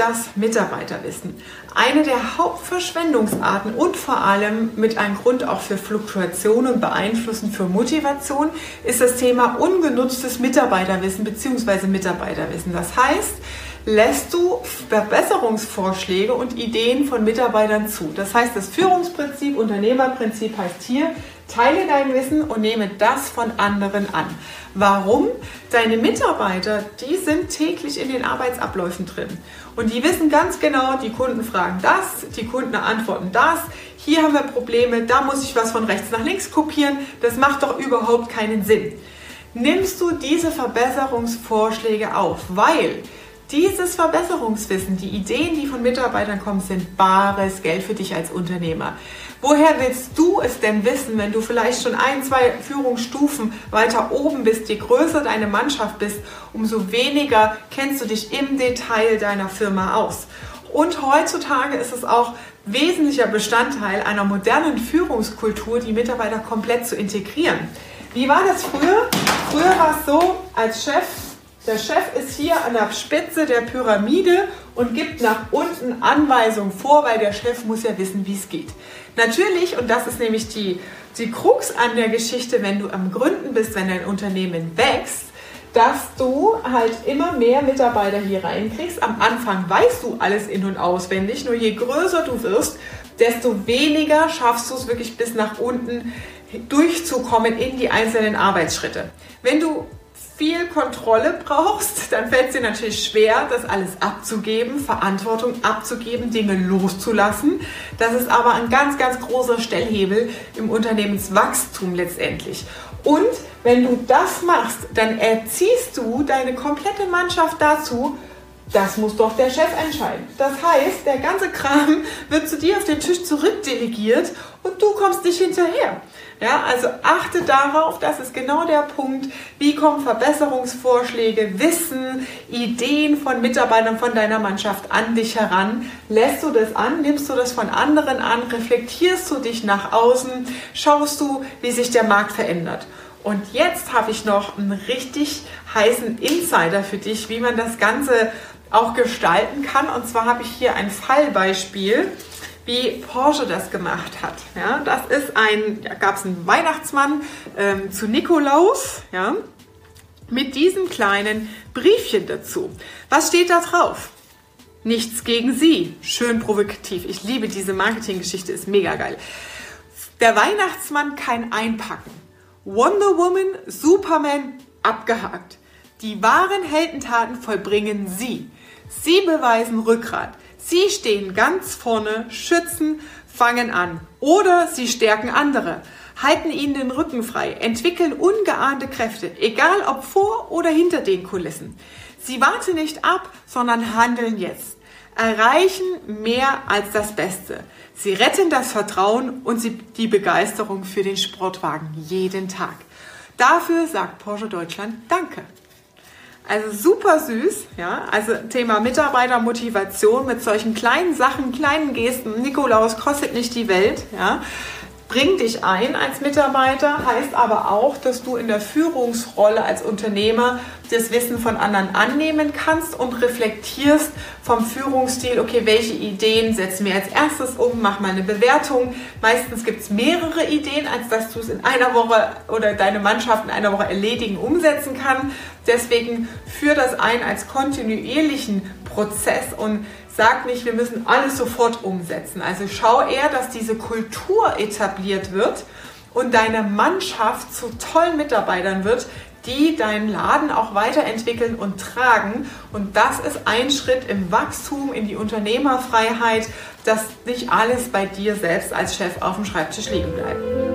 das Mitarbeiterwissen. Eine der Hauptverschwendungsarten und vor allem mit einem Grund auch für Fluktuation und Beeinflussen für Motivation ist das Thema ungenutztes Mitarbeiterwissen bzw. Mitarbeiterwissen. Das heißt, lässt du Verbesserungsvorschläge und Ideen von Mitarbeitern zu. Das heißt, das Führungsprinzip, Unternehmerprinzip heißt hier, teile dein Wissen und nehme das von anderen an. Warum? Deine Mitarbeiter, die sind täglich in den Arbeitsabläufen drin. Und die wissen ganz genau, die Kunden fragen das, die Kunden antworten das. Hier haben wir Probleme, da muss ich was von rechts nach links kopieren. Das macht doch überhaupt keinen Sinn. Nimmst du diese Verbesserungsvorschläge auf, weil dieses Verbesserungswissen, die Ideen, die von Mitarbeitern kommen, sind bares Geld für dich als Unternehmer. Woher willst du es denn wissen, wenn du vielleicht schon ein, zwei Führungsstufen weiter oben bist, je größer deine Mannschaft bist, umso weniger kennst du dich im Detail deiner Firma aus. Und heutzutage ist es auch wesentlicher Bestandteil einer modernen Führungskultur, die Mitarbeiter komplett zu integrieren. Wie war das früher? Früher war es so, als Chef der Chef ist hier an der Spitze der Pyramide und gibt nach unten Anweisungen vor, weil der Chef muss ja wissen, wie es geht. Natürlich, und das ist nämlich die, die Krux an der Geschichte, wenn du am Gründen bist, wenn dein Unternehmen wächst, dass du halt immer mehr Mitarbeiter hier reinkriegst. Am Anfang weißt du alles in- und auswendig, nur je größer du wirst, desto weniger schaffst du es wirklich bis nach unten durchzukommen in die einzelnen Arbeitsschritte. Wenn du viel Kontrolle brauchst, dann fällt es dir natürlich schwer, das alles abzugeben, Verantwortung abzugeben, Dinge loszulassen. Das ist aber ein ganz, ganz großer Stellhebel im Unternehmenswachstum letztendlich. Und wenn du das machst, dann erziehst du deine komplette Mannschaft dazu, das muss doch der Chef entscheiden. Das heißt, der ganze Kram wird zu dir auf den Tisch zurückdelegiert und du kommst nicht hinterher. Ja, also achte darauf, das ist genau der Punkt, wie kommen Verbesserungsvorschläge, Wissen, Ideen von Mitarbeitern von deiner Mannschaft an dich heran. Lässt du das an, nimmst du das von anderen an, reflektierst du dich nach außen, schaust du, wie sich der Markt verändert. Und jetzt habe ich noch einen richtig heißen Insider für dich, wie man das Ganze auch gestalten kann. Und zwar habe ich hier ein Fallbeispiel wie Porsche das gemacht hat. Ja, das ist ein, da gab es einen Weihnachtsmann ähm, zu Nikolaus, ja, mit diesem kleinen Briefchen dazu. Was steht da drauf? Nichts gegen Sie. Schön provokativ. Ich liebe diese Marketinggeschichte, ist mega geil. Der Weihnachtsmann kein Einpacken. Wonder Woman, Superman abgehakt. Die wahren Heldentaten vollbringen Sie. Sie beweisen Rückgrat. Sie stehen ganz vorne, schützen, fangen an. Oder sie stärken andere, halten ihnen den Rücken frei, entwickeln ungeahnte Kräfte, egal ob vor oder hinter den Kulissen. Sie warten nicht ab, sondern handeln jetzt. Erreichen mehr als das Beste. Sie retten das Vertrauen und die Begeisterung für den Sportwagen jeden Tag. Dafür sagt Porsche Deutschland Danke. Also super süß, ja. Also Thema Mitarbeitermotivation mit solchen kleinen Sachen, kleinen Gesten. Nikolaus kostet nicht die Welt, ja. Bring dich ein als Mitarbeiter, heißt aber auch, dass du in der Führungsrolle als Unternehmer das Wissen von anderen annehmen kannst und reflektierst vom Führungsstil, okay, welche Ideen setzen wir als erstes um, mach mal eine Bewertung. Meistens gibt es mehrere Ideen, als dass du es in einer Woche oder deine Mannschaft in einer Woche erledigen, umsetzen kann. Deswegen führ das ein als kontinuierlichen Prozess und sag nicht, wir müssen alles sofort umsetzen. Also schau eher, dass diese Kultur etabliert wird und deine Mannschaft zu tollen Mitarbeitern wird, die deinen Laden auch weiterentwickeln und tragen. Und das ist ein Schritt im Wachstum, in die Unternehmerfreiheit, dass nicht alles bei dir selbst als Chef auf dem Schreibtisch liegen bleibt.